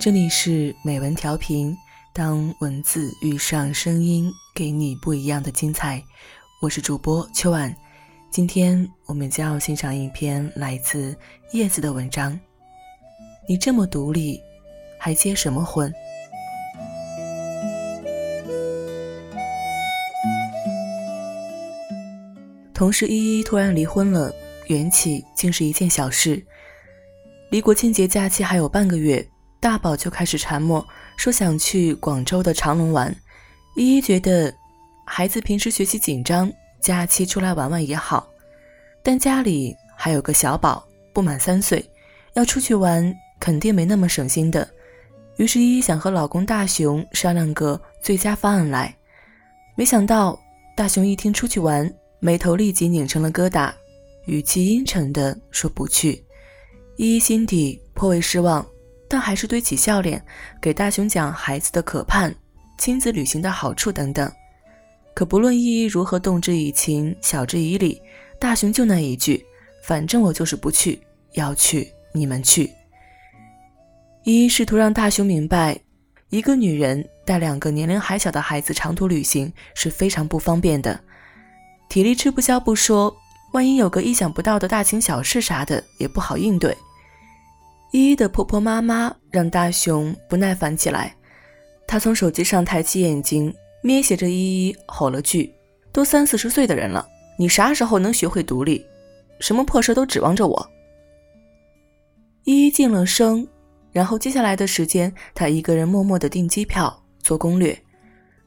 这里是美文调频，当文字遇上声音，给你不一样的精彩。我是主播秋晚，今天我们将要欣赏一篇来自叶子的文章。你这么独立，还结什么婚？同事依依突然离婚了，缘起竟是一件小事。离国庆节假期还有半个月。大宝就开始缠磨，说想去广州的长隆玩。依依觉得孩子平时学习紧张，假期出来玩玩也好，但家里还有个小宝，不满三岁，要出去玩肯定没那么省心的。于是依依想和老公大雄商量个最佳方案来。没想到大雄一听出去玩，眉头立即拧成了疙瘩，语气阴沉的说不去。依依心底颇为失望。但还是堆起笑脸，给大雄讲孩子的可盼、亲子旅行的好处等等。可不论依依如何动之以情、晓之以理，大雄就那一句：“反正我就是不去，要去你们去。”依依试图让大雄明白，一个女人带两个年龄还小的孩子长途旅行是非常不方便的，体力吃不消不说，万一有个意想不到的大情小事啥的，也不好应对。依依的婆婆妈妈让大雄不耐烦起来，他从手机上抬起眼睛，咩斜着依依，吼了句：“都三四十岁的人了，你啥时候能学会独立？什么破事都指望着我？”依依静了声，然后接下来的时间，她一个人默默的订机票、做攻略，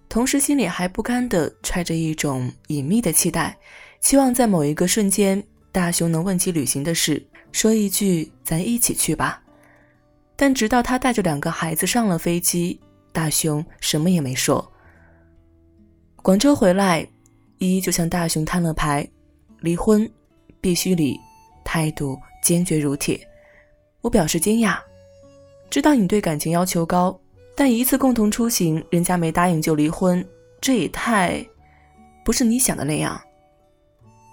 同时心里还不甘的揣着一种隐秘的期待，希望在某一个瞬间，大雄能问起旅行的事。说一句，咱一起去吧。但直到他带着两个孩子上了飞机，大雄什么也没说。广州回来，依依就向大雄摊了牌，离婚必须离，态度坚决如铁。我表示惊讶，知道你对感情要求高，但一次共同出行，人家没答应就离婚，这也太……不是你想的那样。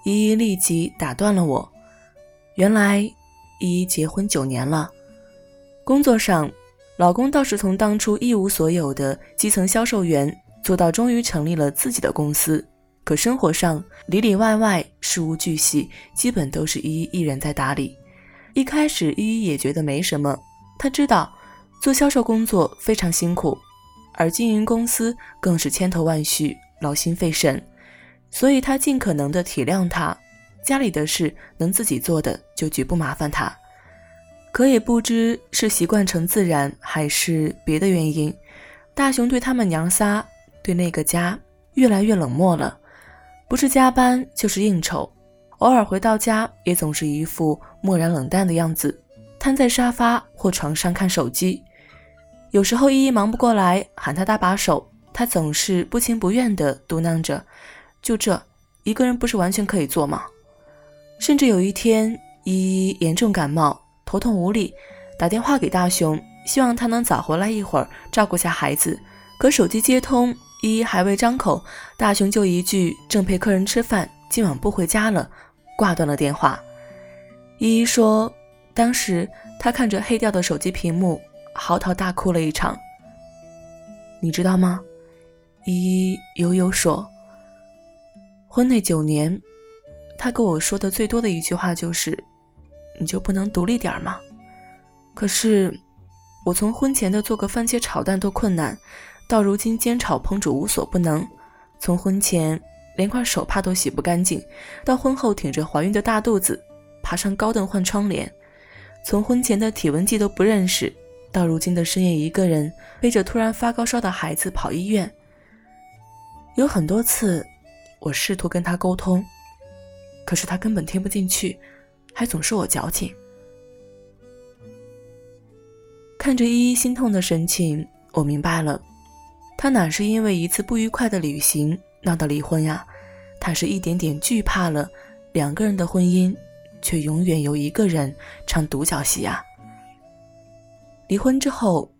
依依立即打断了我。原来，依依结婚九年了。工作上，老公倒是从当初一无所有的基层销售员，做到终于成立了自己的公司。可生活上里里外外事无巨细，基本都是依依一人在打理。一开始，依依也觉得没什么。她知道做销售工作非常辛苦，而经营公司更是千头万绪，劳心费神，所以她尽可能的体谅他。家里的事能自己做的，就绝不麻烦他。可也不知是习惯成自然，还是别的原因，大雄对他们娘仨，对那个家越来越冷漠了。不是加班，就是应酬，偶尔回到家，也总是一副漠然冷淡的样子，瘫在沙发或床上看手机。有时候依依忙不过来，喊他搭把手，他总是不情不愿地嘟囔着：“就这一个人，不是完全可以做吗？”甚至有一天，依依严重感冒，头痛无力，打电话给大雄，希望他能早回来一会儿照顾下孩子。可手机接通，依依还未张口，大雄就一句“正陪客人吃饭，今晚不回家了”，挂断了电话。依依说，当时她看着黑掉的手机屏幕，嚎啕大哭了一场。你知道吗？依依悠悠说，婚内九年。他跟我说的最多的一句话就是：“你就不能独立点吗？”可是，我从婚前的做个番茄炒蛋都困难，到如今煎炒烹煮无所不能；从婚前连块手帕都洗不干净，到婚后挺着怀孕的大肚子爬上高凳换窗帘；从婚前的体温计都不认识，到如今的深夜一个人背着突然发高烧的孩子跑医院。有很多次，我试图跟他沟通。可是他根本听不进去，还总说我矫情。看着依依心痛的神情，我明白了，他哪是因为一次不愉快的旅行闹到离婚呀？他是一点点惧怕了两个人的婚姻，却永远由一个人唱独角戏呀。离婚之后，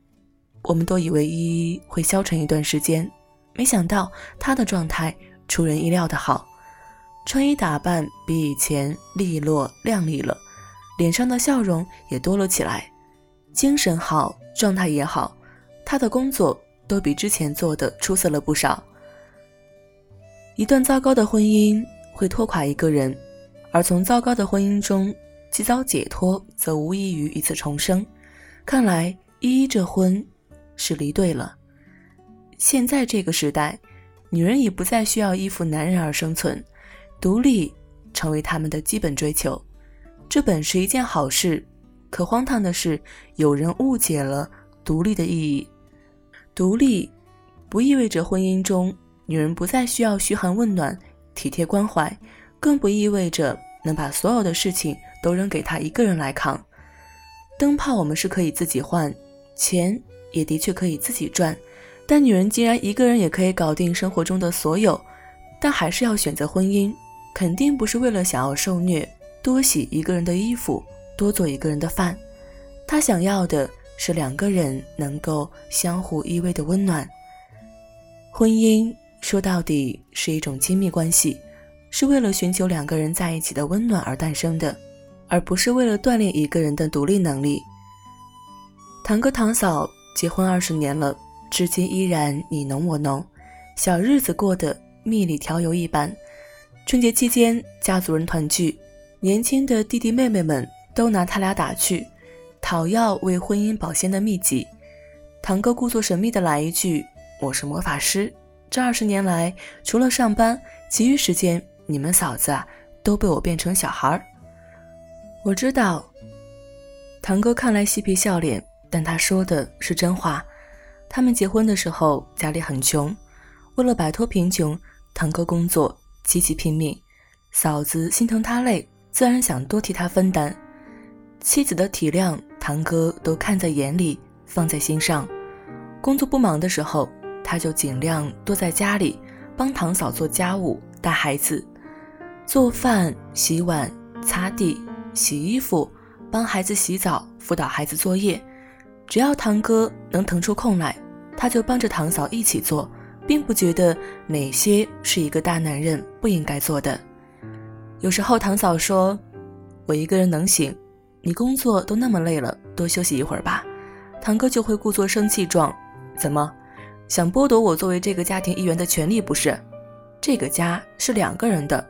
我们都以为依依会消沉一段时间，没想到她的状态出人意料的好。穿衣打扮比以前利落靓丽了，脸上的笑容也多了起来。精神好，状态也好，他的工作都比之前做的出色了不少。一段糟糕的婚姻会拖垮一个人，而从糟糕的婚姻中及早解脱，则无异于一次重生。看来依依这婚是离对了。现在这个时代，女人已不再需要依附男人而生存，独立成为他们的基本追求。这本是一件好事，可荒唐的是，有人误解了独立的意义。独立不意味着婚姻中。女人不再需要嘘寒问暖、体贴关怀，更不意味着能把所有的事情都扔给他一个人来扛。灯泡我们是可以自己换，钱也的确可以自己赚，但女人既然一个人也可以搞定生活中的所有，但还是要选择婚姻，肯定不是为了想要受虐、多洗一个人的衣服、多做一个人的饭。她想要的是两个人能够相互依偎的温暖。婚姻。说到底是一种亲密关系，是为了寻求两个人在一起的温暖而诞生的，而不是为了锻炼一个人的独立能力。堂哥堂嫂结婚二十年了，至今依然你侬我侬，小日子过得蜜里调油一般。春节期间，家族人团聚，年轻的弟弟妹妹们都拿他俩打趣，讨要为婚姻保鲜的秘籍。堂哥故作神秘的来一句：“我是魔法师。”这二十年来，除了上班，其余时间你们嫂子啊都被我变成小孩儿。我知道，堂哥看来嬉皮笑脸，但他说的是真话。他们结婚的时候家里很穷，为了摆脱贫穷，堂哥工作极其拼命。嫂子心疼他累，自然想多替他分担。妻子的体谅，堂哥都看在眼里，放在心上。工作不忙的时候。他就尽量多在家里帮堂嫂做家务、带孩子、做饭、洗碗、擦地、洗衣服，帮孩子洗澡、辅导孩子作业。只要堂哥能腾出空来，他就帮着堂嫂一起做，并不觉得哪些是一个大男人不应该做的。有时候堂嫂说：“我一个人能行，你工作都那么累了，多休息一会儿吧。”堂哥就会故作生气状：“怎么？”想剥夺我作为这个家庭一员的权利，不是？这个家是两个人的，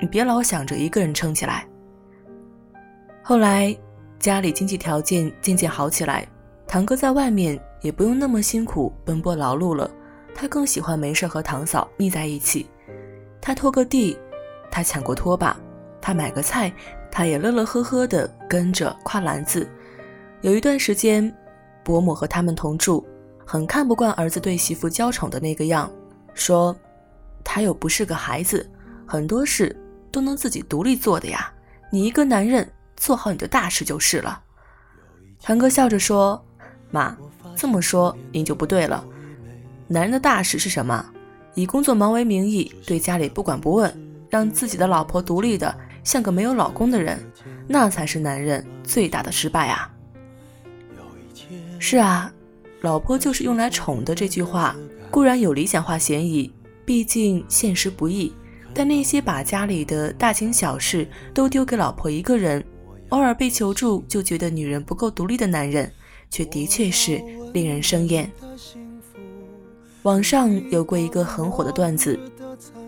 你别老想着一个人撑起来。后来家里经济条件渐渐好起来，堂哥在外面也不用那么辛苦奔波劳碌了，他更喜欢没事和堂嫂腻在一起。他拖个地，他抢过拖把；他买个菜，他也乐乐呵呵地跟着挎篮子。有一段时间，伯母和他们同住。很看不惯儿子对媳妇娇宠的那个样，说：“他又不是个孩子，很多事都能自己独立做的呀。你一个男人做好你的大事就是了。”堂哥笑着说：“妈，这么说您就不对了。男人的大事是什么？以工作忙为名义，对家里不管不问，让自己的老婆独立的像个没有老公的人，那才是男人最大的失败啊！”是啊。老婆就是用来宠的这句话固然有理想化嫌疑，毕竟现实不易。但那些把家里的大情小事都丢给老婆一个人，偶尔被求助就觉得女人不够独立的男人，却的确是令人生厌。网上有过一个很火的段子：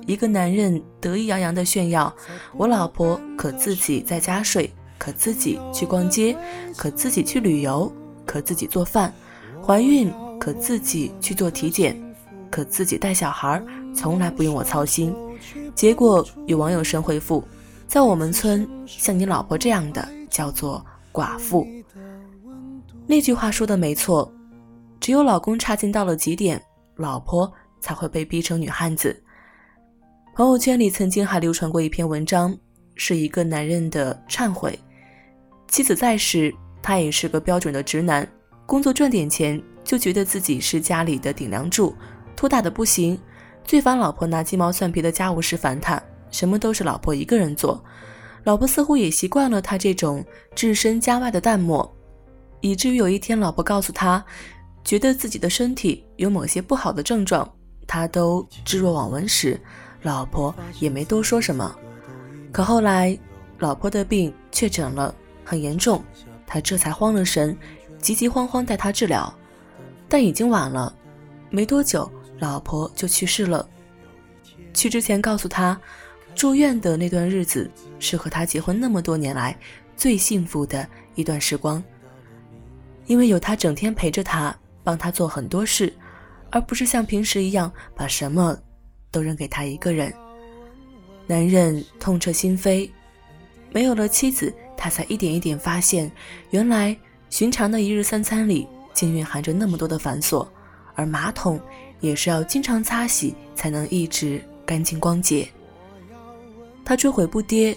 一个男人得意洋洋地炫耀，我老婆可自己在家睡，可自己去逛街，可自己去旅游，可自己做饭。怀孕可自己去做体检，可自己带小孩，从来不用我操心。结果有网友神回复：“在我们村，像你老婆这样的叫做寡妇。”那句话说的没错，只有老公差劲到了极点，老婆才会被逼成女汉子。朋友圈里曾经还流传过一篇文章，是一个男人的忏悔：妻子在时，他也是个标准的直男。工作赚点钱，就觉得自己是家里的顶梁柱，拖大的不行。最烦老婆拿鸡毛蒜皮的家务事烦他，什么都是老婆一个人做。老婆似乎也习惯了他这种置身家外的淡漠，以至于有一天，老婆告诉他，觉得自己的身体有某些不好的症状，他都置若罔闻时，老婆也没多说什么。可后来，老婆的病确诊了，很严重，他这才慌了神。急急慌慌带他治疗，但已经晚了。没多久，老婆就去世了。去之前告诉他，住院的那段日子是和他结婚那么多年来最幸福的一段时光，因为有他整天陪着他，帮他做很多事，而不是像平时一样把什么都扔给他一个人。男人痛彻心扉，没有了妻子，他才一点一点发现，原来寻常的一日三餐里竟蕴含着那么多的繁琐，而马桶也是要经常擦洗才能一直。干净光洁。他追悔不迭，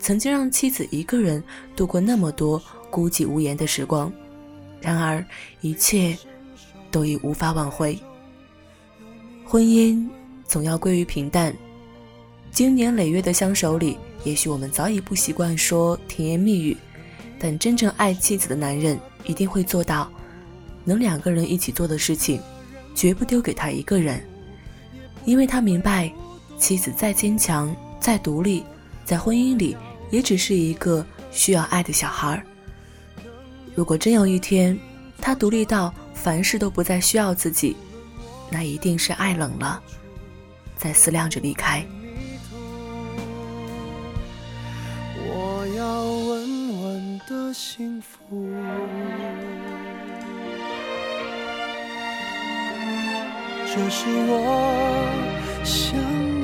曾经让妻子一个人度过那么多孤寂无言的时光，然而一切都已无法挽回。婚姻总要归于平淡，经年累月的相守里，也许我们早已不习惯说甜言蜜语，但真正爱妻子的男人一定会做到，能两个人一起做的事情，绝不丢给他一个人，因为他明白。妻子再坚强、再独立，在婚姻里也只是一个需要爱的小孩儿。如果真有一天，他独立到凡事都不再需要自己，那一定是爱冷了，在思量着离开。我要稳稳的幸福，这是我想。